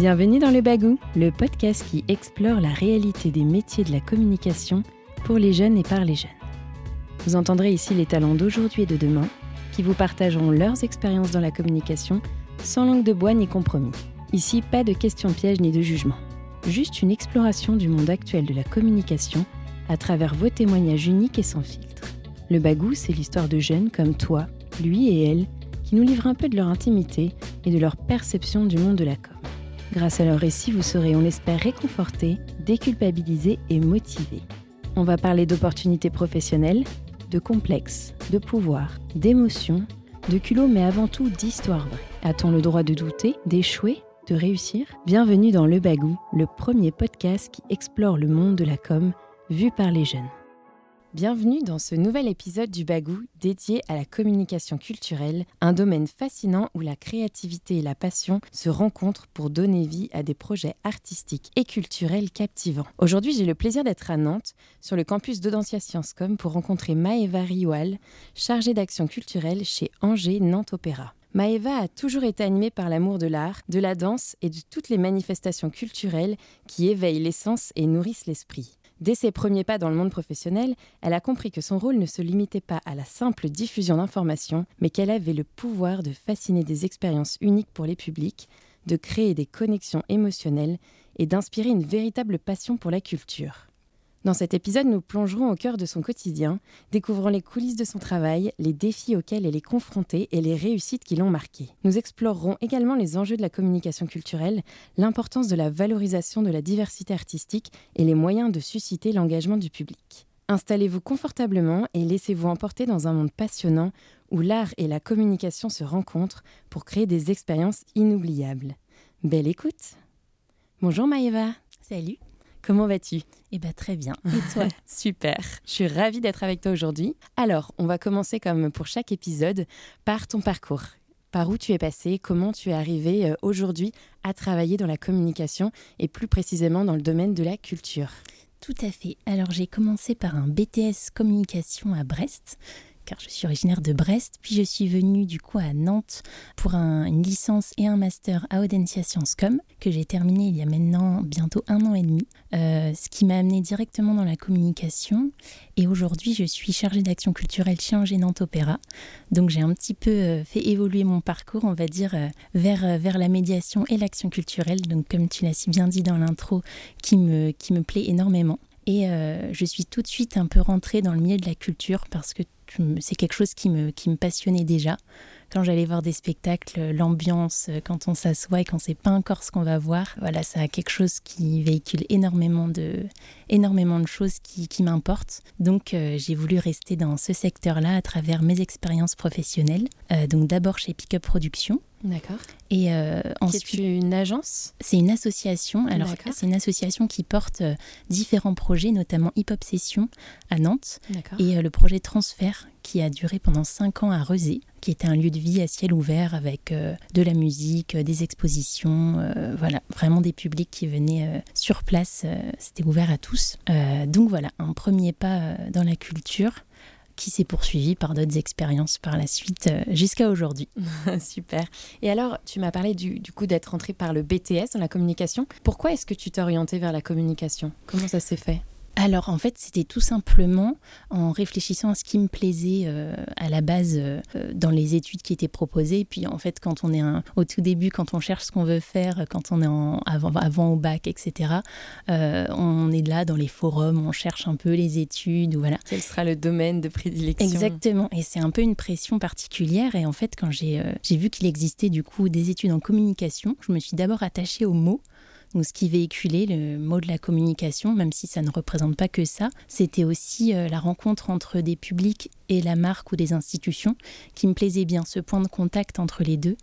Bienvenue dans Le Bagou, le podcast qui explore la réalité des métiers de la communication pour les jeunes et par les jeunes. Vous entendrez ici les talents d'aujourd'hui et de demain qui vous partageront leurs expériences dans la communication sans langue de bois ni compromis. Ici, pas de questions pièges ni de jugement. Juste une exploration du monde actuel de la communication à travers vos témoignages uniques et sans filtre. Le Bagou, c'est l'histoire de jeunes comme toi, lui et elle, qui nous livrent un peu de leur intimité et de leur perception du monde de la. Grâce à leur récit, vous serez, on l'espère, réconfortés, déculpabilisés et motivés. On va parler d'opportunités professionnelles, de complexes, de pouvoir, d'émotions, de culot, mais avant tout d'histoire vraie. A-t-on le droit de douter, d'échouer, de réussir? Bienvenue dans Le Bagou, le premier podcast qui explore le monde de la com vu par les jeunes. Bienvenue dans ce nouvel épisode du Bagou dédié à la communication culturelle, un domaine fascinant où la créativité et la passion se rencontrent pour donner vie à des projets artistiques et culturels captivants. Aujourd'hui, j'ai le plaisir d'être à Nantes, sur le campus d'Audencia Sciences Com, pour rencontrer Maëva Rioual, chargée d'action culturelle chez Angers Nantes Opéra. Maëva a toujours été animée par l'amour de l'art, de la danse et de toutes les manifestations culturelles qui éveillent l'essence et nourrissent l'esprit. Dès ses premiers pas dans le monde professionnel, elle a compris que son rôle ne se limitait pas à la simple diffusion d'informations, mais qu'elle avait le pouvoir de fasciner des expériences uniques pour les publics, de créer des connexions émotionnelles et d'inspirer une véritable passion pour la culture. Dans cet épisode, nous plongerons au cœur de son quotidien, découvrant les coulisses de son travail, les défis auxquels elle est confrontée et les réussites qui l'ont marquée. Nous explorerons également les enjeux de la communication culturelle, l'importance de la valorisation de la diversité artistique et les moyens de susciter l'engagement du public. Installez-vous confortablement et laissez-vous emporter dans un monde passionnant où l'art et la communication se rencontrent pour créer des expériences inoubliables. Belle écoute Bonjour Maëva Salut Comment vas-tu? Eh bien très bien. Et toi? Super. Je suis ravie d'être avec toi aujourd'hui. Alors, on va commencer comme pour chaque épisode par ton parcours. Par où tu es passé, comment tu es arrivé euh, aujourd'hui à travailler dans la communication et plus précisément dans le domaine de la culture? Tout à fait. Alors j'ai commencé par un BTS communication à Brest je suis originaire de Brest. Puis je suis venue du coup à Nantes pour une licence et un master à Audencia Sciences Com que j'ai terminé il y a maintenant bientôt un an et demi, euh, ce qui m'a amené directement dans la communication. Et aujourd'hui, je suis chargée d'action culturelle chez Angers Nantes Opéra. Donc j'ai un petit peu euh, fait évoluer mon parcours, on va dire, euh, vers, la médiation et l'action culturelle. Donc comme tu l'as si bien dit dans l'intro, qui me plaît énormément. Et je suis tout de suite un peu rentrée dans le milieu de la culture parce que c'est quelque chose qui me, qui me passionnait déjà. Quand j'allais voir des spectacles, l'ambiance, quand on s'assoit et qu'on ne sait pas encore ce qu'on va voir, voilà, ça a quelque chose qui véhicule énormément de, énormément de choses qui, qui m'importent. Donc euh, j'ai voulu rester dans ce secteur-là à travers mes expériences professionnelles. Euh, donc d'abord chez Pickup Productions, D'accord. Et euh, ensuite, c'est une agence? C'est une association. Alors, c'est une association qui porte euh, différents projets, notamment Hip Hop Session à Nantes et euh, le projet Transfert qui a duré pendant cinq ans à Rezé, qui était un lieu de vie à ciel ouvert avec de la musique, des expositions, voilà, vraiment des publics qui venaient sur place. C'était ouvert à tous. donc voilà, un premier pas dans la culture qui s'est poursuivi par d'autres expériences par la suite euh, jusqu'à aujourd'hui. Super. Et alors, tu m'as parlé du, du coup d'être entré par le BTS dans la communication. Pourquoi est-ce que tu t'es orienté vers la communication? Comment ça s'est fait? Alors en fait, c'était tout simplement en réfléchissant à ce qui me plaisait euh, à la base euh, dans les études qui étaient proposées. Puis en fait, quand on est au tout début, quand on cherche ce qu'on veut faire, quand on est en, avant, avant au bac, etc., euh, on est là dans les forums, on cherche un peu les études. Voilà. Quel sera le domaine de prédilection? Exactement. Et c'est un peu une pression particulière. Et en fait, quand j'ai vu qu'il existait du coup des études en communication, je me suis d'abord attachée aux mots donc, ce qui véhiculait le mot de la communication, même si ça ne représente pas que ça, c'était aussi euh, la rencontre entre des publics et la marque ou des institutions qui me plaisait bien, ce point de contact entre les deux.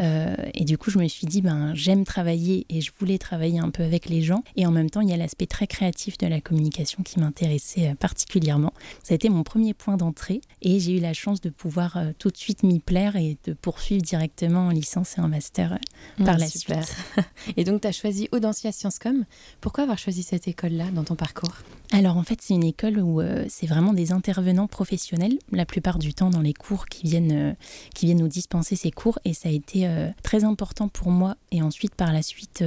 Euh, et du coup, je me suis dit, ben, j'aime travailler et je voulais travailler un peu avec les gens. Et en même temps, il y a l'aspect très créatif de la communication qui m'intéressait euh, particulièrement. Ça a été mon premier point d'entrée et j'ai eu la chance de pouvoir euh, tout de suite m'y plaire et de poursuivre directement en licence et en master par la super. suite. et donc, tu as choisi Audencia Sciences Com. Pourquoi avoir choisi cette école-là dans ton parcours? Alors en fait, c'est une école où c'est vraiment des intervenants professionnels, la plupart du temps dans les cours qui viennent, euh, qui viennent nous dispenser ces cours. Et ça a été euh, très important pour moi et ensuite par la suite,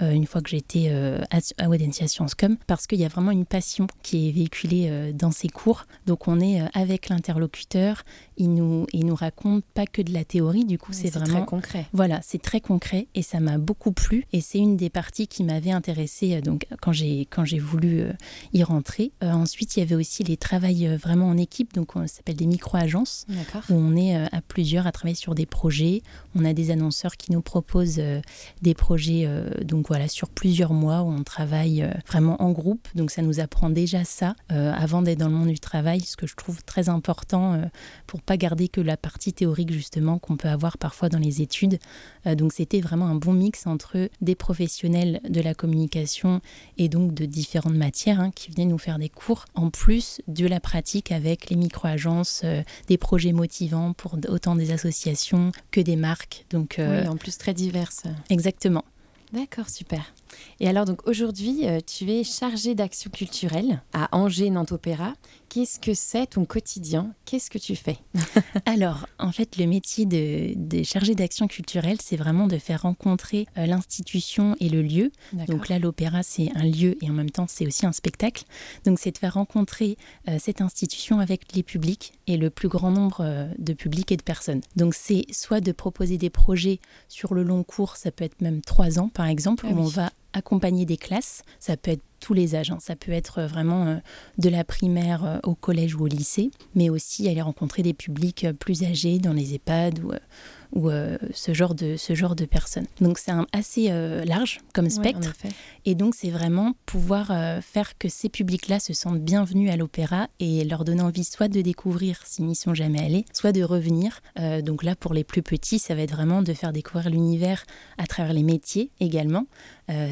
une fois que j'étais à, à Audencia Sciences Com, parce qu'il y a vraiment une passion qui est véhiculée dans ces cours. Donc on est avec l'interlocuteur, il nous, il nous raconte pas que de la théorie, du coup c'est vraiment... très concret. Voilà, c'est très concret et ça m'a beaucoup plu. Et c'est une des parties qui m'avait intéressée donc, quand j'ai voulu y rentrer. Euh, ensuite, il y avait aussi les travails euh, vraiment en équipe, donc on s'appelle des micro-agences, où on est euh, à plusieurs à travailler sur des projets. On a des annonceurs qui nous proposent des projets, donc voilà, sur plusieurs mois où on travaille vraiment en groupe. Donc ça nous apprend déjà ça avant d'être dans le monde du travail, ce que je trouve très important pour pas garder que la partie théorique justement qu'on peut avoir parfois dans les études. donc c'était vraiment un bon mix entre des professionnels de la communication et donc de différentes matières hein, qui venaient nous faire des cours, en plus de la pratique avec les micro-agences, euh, des projets motivants pour autant des associations que des marques. Donc, euh, oui, en plus très diverses. Exactement. D'accord, super. Et alors donc aujourd'hui, euh, tu es chargée d'action culturelle à Angers Nantes Opéra. Qu'est-ce que c'est ton quotidien? Qu'est-ce que tu fais? Alors, en fait, le métier de, de chargé d'action culturelle, c'est vraiment de faire rencontrer euh, l'institution et le lieu. Donc là, l'opéra, c'est un lieu et en même temps, c'est aussi un spectacle. Donc c'est de faire rencontrer euh, cette institution avec les publics et le plus grand nombre de publics et de personnes. Donc c'est soit de proposer des projets sur le long cours, ça peut être même trois ans par exemple, ah où on va accompagner des classes. Ça peut être tous les âges. Hein. Ça peut être vraiment euh, de la primaire euh, au collège ou au lycée, mais aussi aller rencontrer des publics euh, plus âgés dans les EHPAD ou, ou ce, genre de, ce genre de personnes. Donc c'est assez large comme spectre. et donc c'est vraiment pouvoir faire que ces publics-là se sentent bienvenus à l'opéra et leur donner envie soit de découvrir s'ils n'y sont jamais allés, soit de revenir. donc là pour les plus petits, ça va être vraiment de faire découvrir l'univers à travers les métiers également.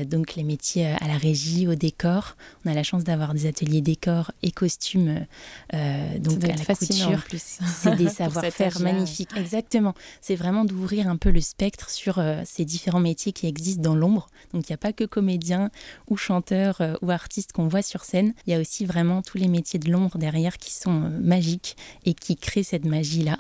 donc les métiers à la régie, au décor on a la chance d'avoir des ateliers décors et costumes, euh, donc à la couture. C'est des savoir-faire magnifiques. Exactement. C'est vraiment d'ouvrir un peu le spectre sur euh, ces différents métiers qui existent dans l'ombre. Donc il n'y a pas que comédiens ou chanteurs euh, ou artistes qu'on voit sur scène. Il y a aussi vraiment tous les métiers de l'ombre derrière qui sont magiques et qui créent cette magie-là.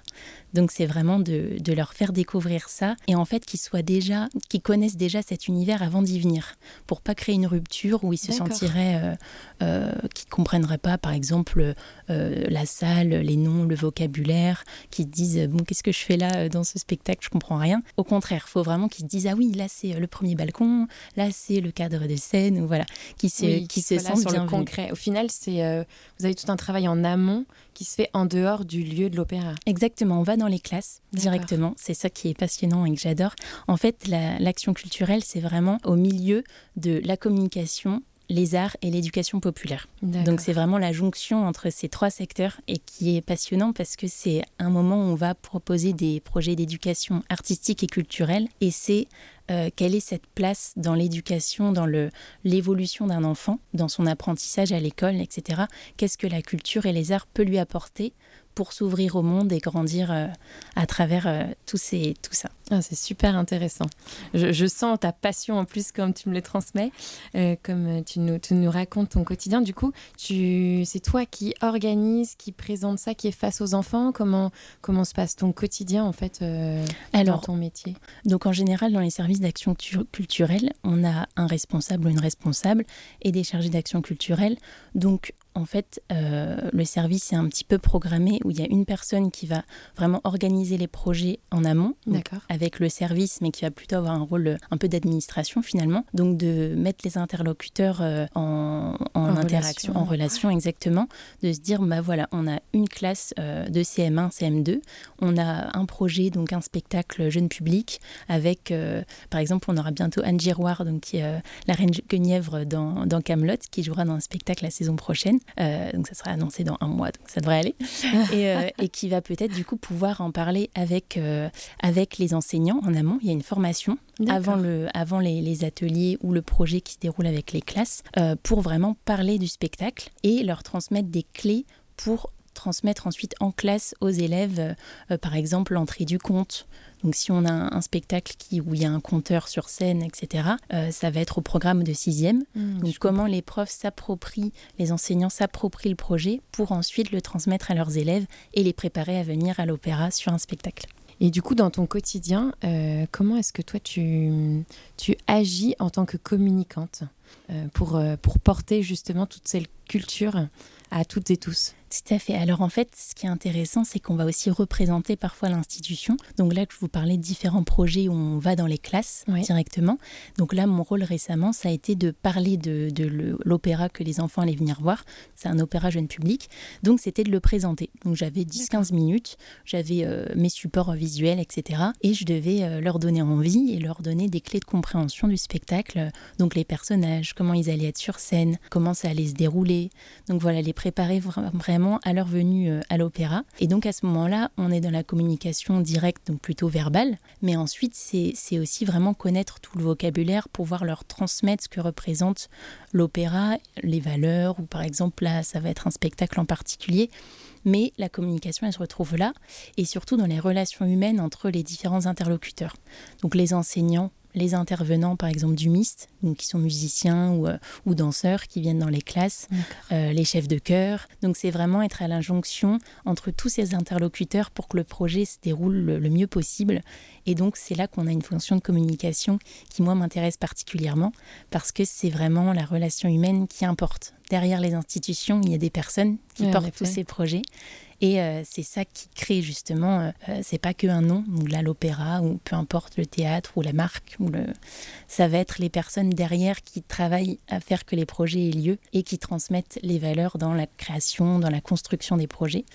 Donc c'est vraiment de, leur faire découvrir ça et en fait qu'ils soient déjà, qu'ils connaissent déjà cet univers avant d'y venir, pour pas créer une rupture où ils se sentiraient, euh, euh, qu'ils comprendraient pas, par exemple euh, la salle, les noms, le vocabulaire, qu'ils se disent bon qu'est-ce que je fais là dans ce spectacle, je comprends rien. Au contraire, faut vraiment qu'ils se disent ah oui là c'est le premier balcon, là c'est le cadre de scène, ou voilà, qui se, qui se sentent sur le concret. Au final c'est vous avez tout un travail en amont qui se fait en dehors du lieu de l'opéra. Exactement, on va dans les classes directement. C'est ça qui est passionnant et que j'adore. En fait, l'action culturelle, c'est vraiment au milieu de la communication les arts et l'éducation populaire. Donc c'est vraiment la jonction entre ces trois secteurs et qui est passionnant parce que c'est un moment où on va proposer des projets d'éducation artistique et culturelle et c'est euh, quelle est cette place dans l'éducation, dans l'évolution d'un enfant, dans son apprentissage à l'école, etc. Qu'est-ce que la culture et les arts peuvent lui apporter pour s'ouvrir au monde et grandir euh, à travers euh, tout, ces, tout ça. Ah, c'est super intéressant. Je, sens ta passion en plus comme tu me le transmets, euh, comme tu nous, tu nous, racontes ton quotidien. Du coup, c'est toi qui organise, qui présente ça, qui est face aux enfants. Comment, comment se passe ton quotidien en fait Alors, dans ton métier? Donc en général, dans les services d'action culturelle, on a un responsable ou une responsable et des chargés d'action culturelle. Donc en fait, euh, le service est un petit peu programmé où il y a une personne qui va vraiment organiser les projets en amont avec le service, mais qui va plutôt avoir un rôle euh, un peu d'administration finalement. Donc de mettre les interlocuteurs euh, en, interaction, en relation exactement, de se dire bah voilà, on a une classe de CM1, CM2, on a un projet donc un spectacle jeune public avec par exemple on aura bientôt Anne Giroir donc qui est la reine Guenièvre dans dans Camelot qui jouera dans un spectacle la saison prochaine. Euh, donc ça sera annoncé dans un mois, donc ça devrait aller, euh, et, qui va peut-être du coup pouvoir en parler avec, euh, avec les enseignants en amont. Il y a une formation avant, le, avant les, les, ateliers ou le projet qui se déroule avec les classes pour vraiment parler du spectacle et leur transmettre des clés pour transmettre ensuite en classe aux élèves, par exemple, l'entrée du conte. Donc si on a un, spectacle qui, où il y a un compteur sur scène, etc., ça va être au programme de sixième. Mmh, donc comment les profs s'approprient, les enseignants s'approprient le projet pour ensuite le transmettre à leurs élèves et les préparer à venir à l'opéra sur un spectacle. Et du coup, dans ton quotidien, euh, comment est-ce que toi, tu, tu agis en tant que communicante euh, pour, euh, pour porter justement toute cette culture à toutes et tous? Tout à fait. Alors en fait, ce qui est intéressant, c'est qu'on va aussi représenter parfois l'institution. Donc là, je vous parlais de différents projets où on va dans les classes directement. Donc là, mon rôle récemment, ça a été de parler de, l'opéra que les enfants allaient venir voir. C'est un opéra jeune public. Donc c'était de le présenter. Donc j'avais 10-15 minutes, j'avais euh, mes supports visuels, etc. Et je devais euh, leur donner envie et leur donner des clés de compréhension du spectacle. Donc les personnages, comment ils allaient être sur scène, comment ça allait se dérouler. Donc voilà, les préparer vraiment à leur venue euh, à l'opéra. Et donc à ce moment-là, on est dans la communication directe, donc plutôt verbale. Mais ensuite, c'est aussi vraiment connaître tout le vocabulaire, pouvoir leur transmettre ce que représente l'opéra, les valeurs, ou par exemple là, ça va être un spectacle en particulier mais la communication, elle se retrouve là, et surtout dans les relations humaines entre les différents interlocuteurs. Donc les enseignants, les intervenants, par exemple, du MIST, donc qui sont musiciens ou, euh, ou, danseurs qui viennent dans les classes, euh, les chefs de chœur. Donc, c'est vraiment être à l'injonction entre tous ces interlocuteurs pour que le projet se déroule le, mieux possible. Et donc, c'est là qu'on a une fonction de communication qui, moi, m'intéresse particulièrement parce que c'est vraiment la relation humaine qui importe. Derrière les institutions, il y a des personnes qui portent tous ces projets. Et euh, c'est ça qui crée justement, euh, euh, c'est pas que un nom, donc là l'opéra ou peu importe le théâtre ou la marque, ou le... ça va être les personnes derrière qui travaillent à faire que les projets aient lieu et qui transmettent les valeurs dans la création, dans la construction des projets.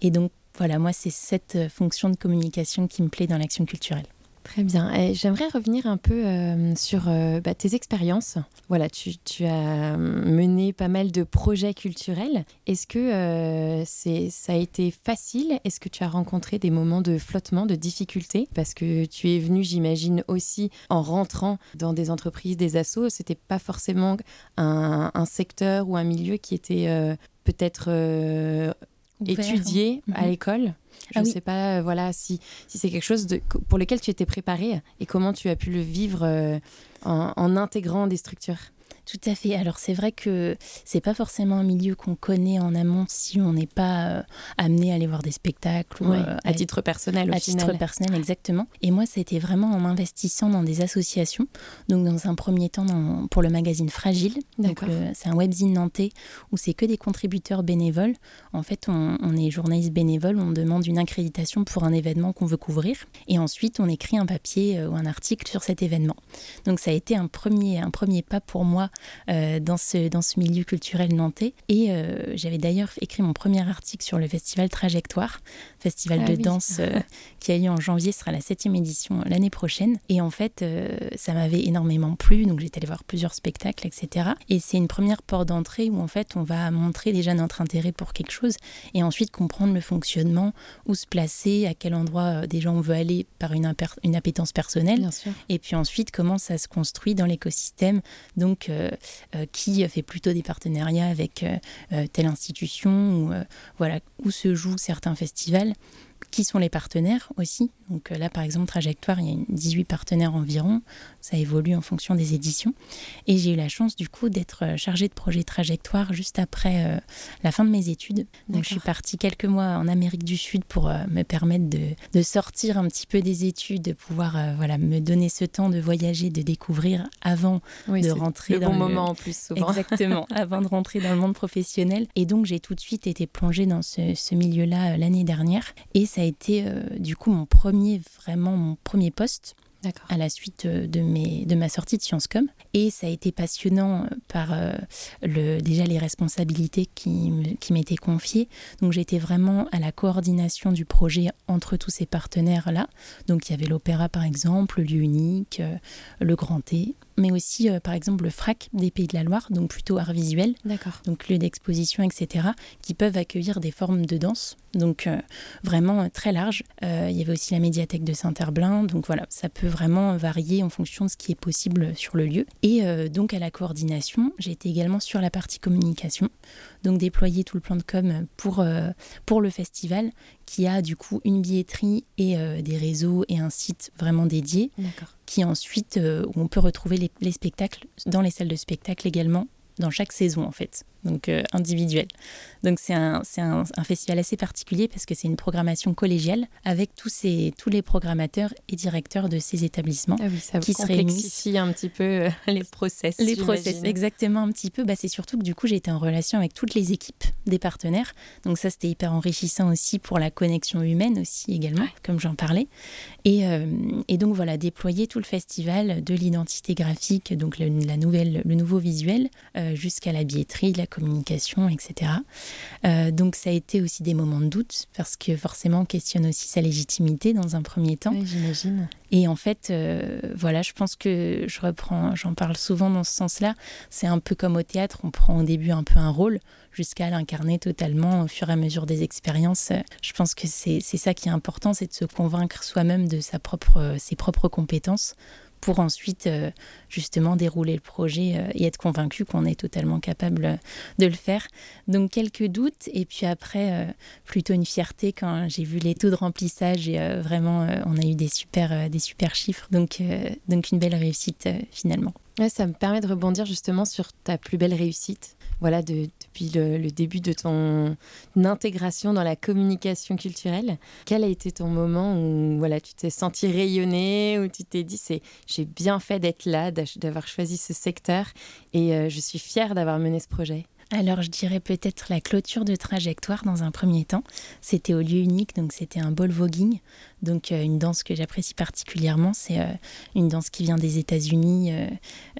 Et donc voilà, moi c'est cette fonction de communication qui me plaît dans l'action culturelle. Très bien. J'aimerais revenir un peu euh, sur euh, bah, tes expériences. Voilà, tu, as mené pas mal de projets culturels. Est-ce que euh, ça a été facile? Est-ce que tu as rencontré des moments de flottement, de difficulté? Parce que tu es venu, j'imagine, aussi en rentrant dans des entreprises, des assos. C'était pas forcément un, un, secteur ou un milieu qui était peut-être étudié à mhm. l'école? Je ne ah sais pas euh, voilà, si, si c'est quelque chose de, pour lequel tu étais préparé et comment tu as pu le vivre euh, en, en intégrant des structures. Tout à fait. Alors c'est vrai que c'est pas forcément un milieu qu'on connaît en amont si on n'est pas euh, amené à aller voir des spectacles ou euh, à, titre personnel. Au à titre personnel, exactement. Et moi, ça a été vraiment en investissant dans des associations. Donc dans un premier temps pour le magazine Fragile. C'est un webzine nantais où c'est que des contributeurs bénévoles. En fait, on, on est journaliste bénévole, on demande une accréditation pour un événement qu'on veut couvrir, et ensuite on écrit un papier euh, ou un article sur cet événement. Donc ça a été un premier un premier pas pour moi euh, dans, ce, dans ce milieu culturel nantais. Et euh, j'avais d'ailleurs écrit mon premier article sur le festival Trajectoire, festival ah de danse euh, qui a eu en janvier, sera la septième édition l'année prochaine. Et en fait, ça m'avait énormément plu, donc j'étais allée voir plusieurs spectacles, etc. Et c'est une première porte d'entrée où en fait on va montrer déjà notre intérêt pour quelque chose et ensuite comprendre le fonctionnement, où se placer, à quel endroit déjà on veut aller par une, une appétence personnelle. Et puis ensuite comment ça se construit dans l'écosystème. Donc euh, euh, qui fait plutôt des partenariats avec euh, telle institution ou voilà où se jouent certains festivals qui sont les partenaires aussi. Donc là, par exemple, Trajectoire, il y a 18 partenaires environ. Ça évolue en fonction des éditions. Et j'ai eu la chance, du coup, d'être chargée de projet Trajectoire juste après la fin de mes études. Donc je suis partie quelques mois en Amérique du Sud pour me permettre de, de, sortir un petit peu des études, de pouvoir voilà, me donner ce temps de voyager, de découvrir avant de rentrer le dans bon moment en plus souvent. Exactement, avant de rentrer dans le monde professionnel. Et donc j'ai tout de suite été plongée dans ce, ce milieu-là l'année dernière. Et ça a été euh, du coup mon premier, vraiment mon premier poste à la suite euh, de, mes, de ma sortie de Sciences Com. Et ça a été passionnant euh, par le, déjà les responsabilités qui, qui m'étaient confiées. Donc j'étais vraiment à la coordination du projet entre tous ces partenaires-là. Donc il y avait l'opéra par exemple, le lieu unique, le Grand T, mais aussi euh, par exemple le FRAC des Pays de la Loire, donc plutôt art visuel, donc lieu d'exposition, etc., qui peuvent accueillir des formes de danse Donc vraiment très large. il y avait aussi la médiathèque de Saint-Herblain. Donc voilà, ça peut vraiment varier en fonction de ce qui est possible sur le lieu. Et donc à la coordination, j'ai été également sur la partie communication. Donc déployer tout le plan de com pour, pour le festival qui a du coup une billetterie et des réseaux et un site vraiment dédié. Qui ensuite, où on peut retrouver les, les spectacles dans les salles de spectacle également dans chaque saison en fait donc euh, individuel. Donc c'est un, un, un, festival assez particulier parce que c'est une programmation collégiale avec tous, ces, tous les programmateurs et directeurs de ces établissements ah oui, ça qui se réunissent. un petit peu euh, les process. Les process, exactement un petit peu. Bah, c'est surtout que du coup j'ai été en relation avec toutes les équipes des partenaires. Donc ça c'était hyper enrichissant aussi pour la connexion humaine aussi également, comme j'en parlais. Et, euh, et, donc voilà, déployer tout le festival de l'identité graphique, donc le, la nouvelle, le nouveau visuel, jusqu'à la billetterie, la communication, etc. Euh, donc ça a été aussi des moments de doute parce que forcément on questionne aussi sa légitimité dans un premier temps. J'imagine. Et en fait, euh, voilà, je pense que je reprends, j'en parle souvent dans ce sens-là. C'est un peu comme au théâtre, on prend au début un peu un rôle jusqu'à l'incarner totalement au fur et à mesure des expériences. Je pense que c'est ça qui est important, c'est de se convaincre soi-même de sa propre, ses propres compétences pour ensuite euh, justement dérouler le projet euh, et être convaincu qu'on est totalement capable de le faire. Donc quelques doutes et puis après euh, plutôt une fierté quand j'ai vu les taux de remplissage et vraiment on a eu des super, des chiffres. Donc, donc une belle réussite finalement. ça me permet de rebondir justement sur ta plus belle réussite voilà, depuis le, début de ton intégration dans la communication culturelle. Quel a été ton moment où voilà, tu t'es senti rayonner, où tu t'es dit j'ai bien fait d'être là, d'avoir choisi ce secteur et euh, je suis fière d'avoir mené ce projet? Alors je dirais peut-être la clôture de trajectoire dans un premier temps. C'était au lieu unique, donc c'était un ball voguing, donc euh, une danse que j'apprécie particulièrement. C'est euh, une danse qui vient des États-Unis,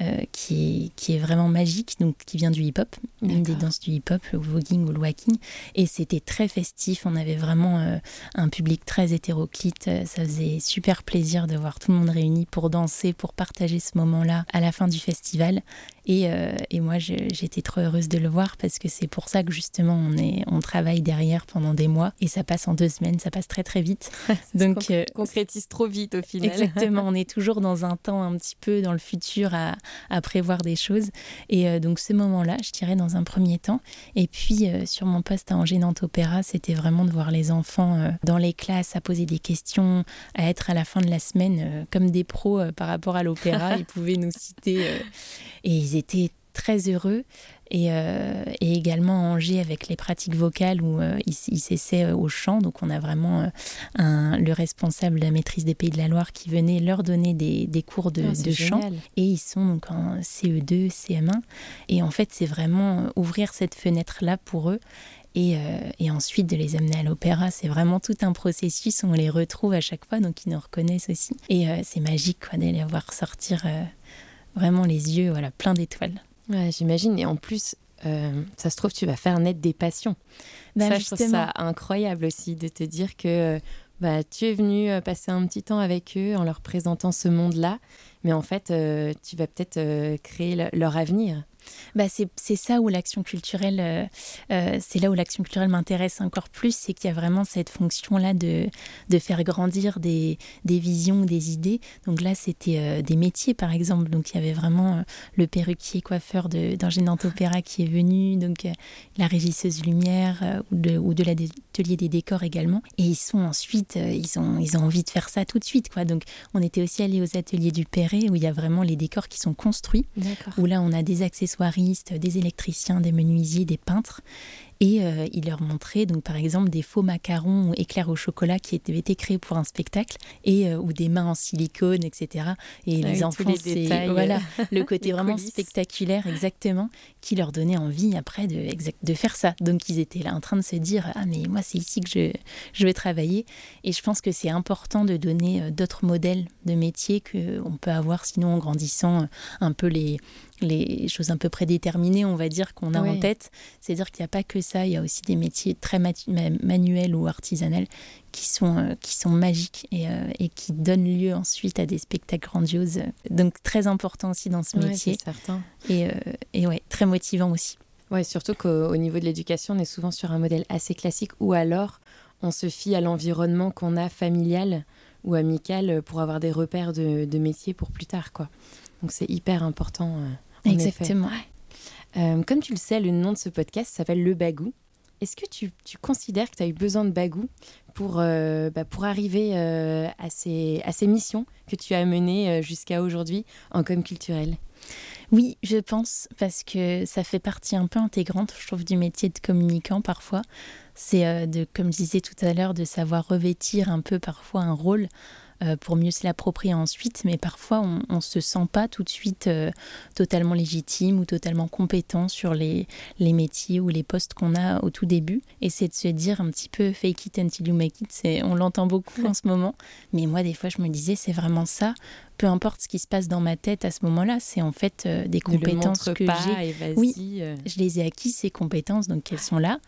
euh, qui, est, qui est vraiment magique, donc qui vient du hip-hop, une des danses du hip-hop, le voguing ou le walking. Et c'était très festif, on avait vraiment un public très hétéroclite. Ça faisait super plaisir de voir tout le monde réuni pour danser, pour partager ce moment-là à la fin du festival. Et, et moi, j'étais trop heureuse de le voir parce que c'est pour ça que justement on, est, on travaille derrière pendant des mois et ça passe en deux semaines, ça passe très très vite. Donc euh, concrétise trop vite au final. Exactement, on est toujours dans un temps un petit peu dans le futur à, à prévoir des choses. Et euh, donc ce moment-là, je dirais dans un premier temps. Et puis euh, sur mon poste à Angers Nantes Opéra, c'était vraiment de voir les enfants dans les classes à poser des questions, à être à la fin de la semaine comme des pros par rapport à l'opéra. ils pouvaient nous citer et ils étaient très heureux. Euh, et, également à Angers avec les pratiques vocales où euh, ils il s'essaient euh, au chant. Donc on a vraiment un, le responsable de la maîtrise des Pays de la Loire qui venait leur donner des, des cours de, ah, de chant. Et ils sont donc en CE2, CM1. Et en fait, c'est vraiment ouvrir cette fenêtre-là pour eux. Et, et, ensuite de les amener à l'opéra. C'est vraiment tout un processus, on les retrouve à chaque fois, donc ils nous reconnaissent aussi. Et c'est magique quoi, de les voir sortir vraiment les yeux voilà, pleins d'étoiles. J'imagine. Et en plus, euh, ça se trouve, tu vas faire naître des passions. Bah, ça, je trouve ça incroyable aussi de te dire que bah, tu es venu euh, passer un petit temps avec eux en leur présentant ce monde-là, mais en fait, euh, tu vas peut-être créer leur avenir bah c'est ça où l'action culturelle, euh, euh, c'est là où l'action culturelle m'intéresse encore plus, c'est qu'il y a vraiment cette fonction-là de, de faire grandir des, des visions, des idées. Donc là, c'était euh, des métiers, par exemple. Donc il y avait vraiment le perruquier coiffeur d'Ingénieur Opéra qui est venu, donc la régisseuse lumière ou de, ou de l'atelier des décors également. Et ils sont ensuite, ils, ont, ils ont envie de faire ça tout de suite. Quoi. Donc on était aussi allé aux ateliers du Perret où il y a vraiment les décors qui sont construits, où là on a des accessoires des électriciens, des menuisiers, des peintres. Et euh, il leur montrait donc par exemple des faux macarons éclairs au chocolat qui avaient été créés pour un spectacle et euh, ou des mains en silicone, etc. Et les enfants, c'est voilà euh, le côté vraiment spectaculaire exactement qui leur donnait envie après de, de faire ça. Donc ils étaient là en train de se dire ah mais moi c'est ici que je, je vais travailler. Et je pense que c'est important de donner d'autres modèles de métiers que on peut avoir sinon en grandissant un peu les les choses un peu prédéterminées, on va dire, qu'on a en tête. C'est-à-dire qu'il n'y a pas que ça, il y a aussi des métiers très manuels ou artisanaux qui sont, euh, qui sont magiques et, euh, et, qui donnent lieu ensuite à des spectacles grandioses. Donc très important aussi dans ce métier. certain. Et, euh, et ouais, très motivant aussi. Ouais, surtout qu'au niveau de l'éducation, on est souvent sur un modèle assez classique ou alors on se fie à l'environnement qu'on a familial ou amical pour avoir des repères de, de métier pour plus tard. quoi. Donc c'est hyper important. Euh, Exactement. Euh, comme tu le sais, le nom de ce podcast s'appelle Le Bagou. Est-ce que tu, considères que tu as eu besoin de bagou pour, euh, bah, pour arriver à, ces, à ces missions que tu as menées jusqu'à aujourd'hui en com culturel? Oui, je pense, parce que ça fait partie un peu intégrante, je trouve, du métier de communicant parfois. C'est, de, comme je disais tout à l'heure, de savoir revêtir un peu parfois un rôle euh, pour mieux se l'approprier ensuite, mais parfois on ne se sent pas tout de suite euh, totalement légitime ou totalement compétent sur les, les métiers ou les postes qu'on a au tout début. Et c'est de se dire un petit peu fake it until you make it, on l'entend beaucoup en ce moment, mais moi des fois je me disais c'est vraiment ça, peu importe ce qui se passe dans ma tête à ce moment-là, c'est en fait euh, des compétences que j'ai. Oui, euh. je les ai acquis ces compétences, donc elles sont là,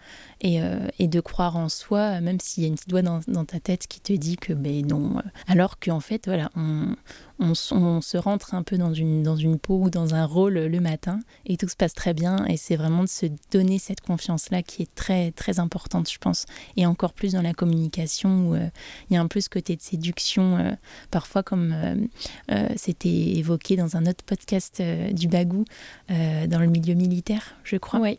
et, euh, et de croire en soi, même s'il y a une petite voix dans, dans, ta tête qui te dit que ben non, alors qu'en fait voilà, on, on, se rentre un peu dans une, dans une peau ou dans un rôle le matin et tout se passe très bien. Et c'est vraiment de se donner cette confiance-là qui est très, très importante, je pense. Et encore plus dans la communication où euh, il y a un peu ce côté de séduction, euh, parfois comme euh, c'était évoqué dans un autre podcast du Bagou, dans le milieu militaire, je crois. Oui.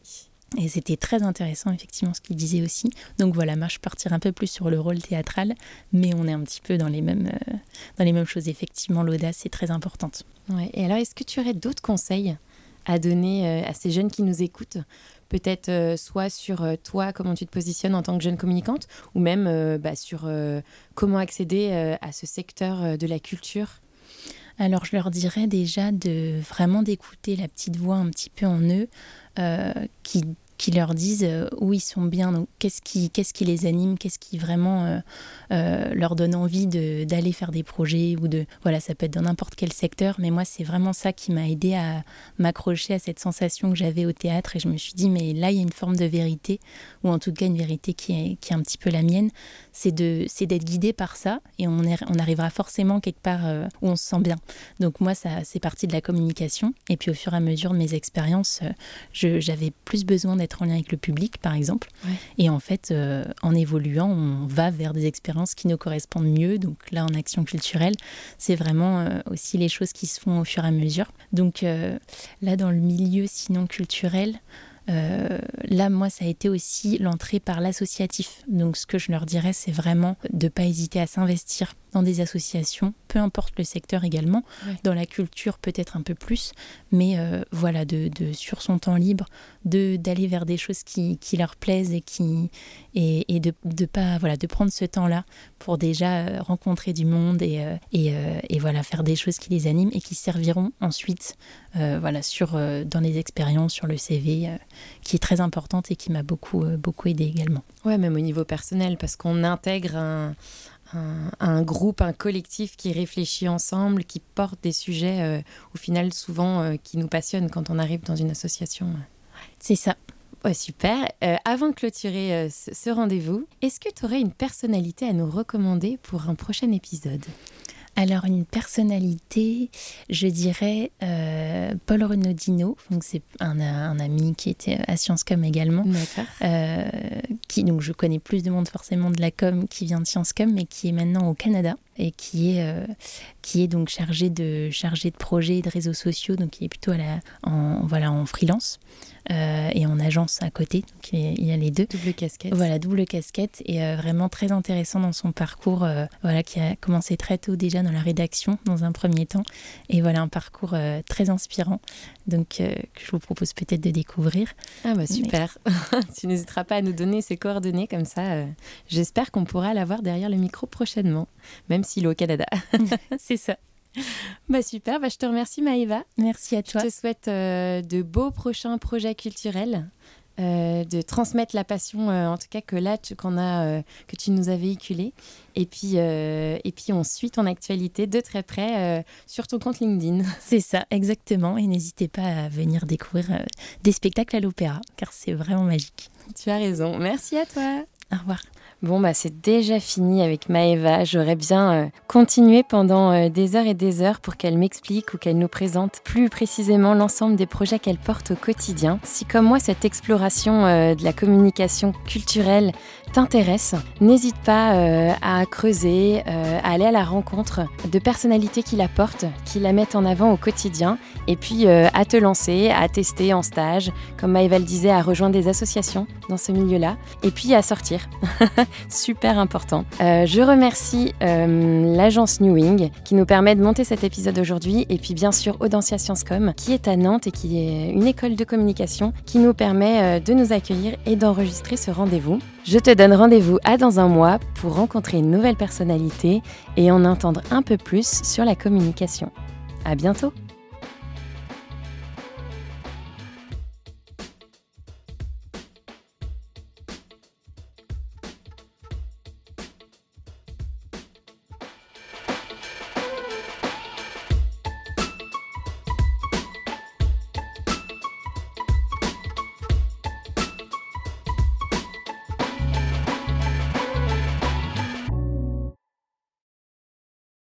Et c'était très intéressant, effectivement, ce qu'il disait aussi. Donc voilà, moi, je partirai un peu plus sur le rôle théâtral, mais on est un petit peu dans les mêmes, euh, dans les mêmes choses. Effectivement, l'audace est très importante. Ouais. Et alors, est-ce que tu aurais d'autres conseils à donner euh, à ces jeunes qui nous écoutent Peut-être euh, soit sur toi, comment tu te positionnes en tant que jeune communicante, ou même bah, sur comment accéder à ce secteur de la culture alors je leur dirais déjà de vraiment d'écouter la petite voix un petit peu en eux qui qui leur disent euh, où ils sont bien, qu'est-ce qui, qu'est-ce qui les anime, qu'est-ce qui vraiment euh, euh, leur donne envie d'aller faire des projets ou de voilà, ça peut être dans n'importe quel secteur, mais moi c'est vraiment ça qui m'a aidé à m'accrocher à cette sensation que j'avais au théâtre et je me suis dit mais là il y a une forme de vérité ou en tout cas une vérité qui est, qui est un petit peu la mienne, c'est d'être guidé par ça et on, est, on arrivera forcément quelque part où on se sent bien. Donc moi ça c'est parti de la communication et puis au fur et à mesure de mes expériences, j'avais plus besoin d'être en lien avec le public, par exemple. Et en fait, euh, en évoluant, on va vers des expériences qui nous correspondent mieux. Donc là, en action culturelle, c'est vraiment euh, aussi les choses qui se font au fur et à mesure. Donc euh, là, dans le milieu sinon culturel, là, moi, ça a été aussi l'entrée par l'associatif. Donc, ce que je leur dirais, c'est vraiment de ne pas hésiter à s'investir dans des associations, peu importe le secteur également, dans la culture peut-être un peu plus, mais euh, voilà, de, de, sur son temps libre, de d'aller vers des choses qui, qui, leur plaisent et qui et, et de, de pas voilà de prendre ce temps-là pour déjà euh, rencontrer du monde et, euh, et, et, voilà faire des choses qui les animent et qui serviront ensuite voilà sur dans les expériences sur le CV qui est très importante et qui m'a beaucoup beaucoup aidé également. Ouais, même au niveau personnel parce qu'on intègre un un, groupe, un collectif qui réfléchit ensemble, qui porte des sujets euh, au final souvent euh, qui nous passionnent quand on arrive dans une association. C'est ça. super. Euh, avant de clôturer ce rendez-vous, est-ce que tu aurais une personnalité à nous recommander pour un prochain épisode? Alors une personnalité, je dirais euh, Paul Renaudino, donc c'est un, ami qui était à Sciences Com également, euh, qui donc je connais plus de monde forcément de la com qui vient de Sciences Com, mais qui est maintenant au Canada et qui est euh, qui est donc chargé de chargé de projets et de réseaux sociaux, donc qui est plutôt à la, en voilà en freelance. Euh, et en agence à côté. Donc il y a les deux. Double casquette. Voilà, double casquette et euh, vraiment très intéressant dans son parcours, voilà, qui a commencé très tôt déjà dans la rédaction dans un premier temps. Et voilà, un parcours très inspirant, donc que je vous propose peut-être de découvrir. Ah bah super. tu n'hésiteras pas à nous donner ses coordonnées comme ça. J'espère qu'on pourra l'avoir derrière le micro prochainement, même s'il est au Canada. C'est ça. Bah super, bah je te remercie Maïva. Merci à toi. Je te souhaite euh, de beaux prochains projets culturels, euh, de transmettre la passion, euh, en tout cas que là tu, qu'on a, que tu nous as véhiculé. Et puis, et puis on suit ton actualité de très près sur ton compte LinkedIn. C'est ça, exactement. Et n'hésitez pas à venir découvrir des spectacles à l'opéra, car c'est vraiment magique. Tu as raison. Merci à toi. Au revoir. Bon, bah c'est déjà fini avec Maëva. J'aurais bien euh, continué pendant euh, des heures et des heures pour qu'elle m'explique ou qu'elle nous présente plus précisément l'ensemble des projets qu'elle porte au quotidien. Si comme moi, cette exploration euh, de la communication culturelle t'intéresse, n'hésite pas à creuser, à aller à la rencontre de personnalités qui la portent, qui la mettent en avant au quotidien, et puis à te lancer, à tester en stage, comme Maëva le disait, à rejoindre des associations dans ce milieu-là, et puis à sortir. super important. Euh, je remercie euh, l'agence New Wing qui nous permet de monter cet épisode aujourd'hui et puis bien sûr Audencia Sciencescom qui est à Nantes et qui est une école de communication qui nous permet euh, de nous accueillir et d'enregistrer ce rendez-vous. Je te donne rendez-vous à dans un mois pour rencontrer une nouvelle personnalité et en entendre un peu plus sur la communication. À bientôt!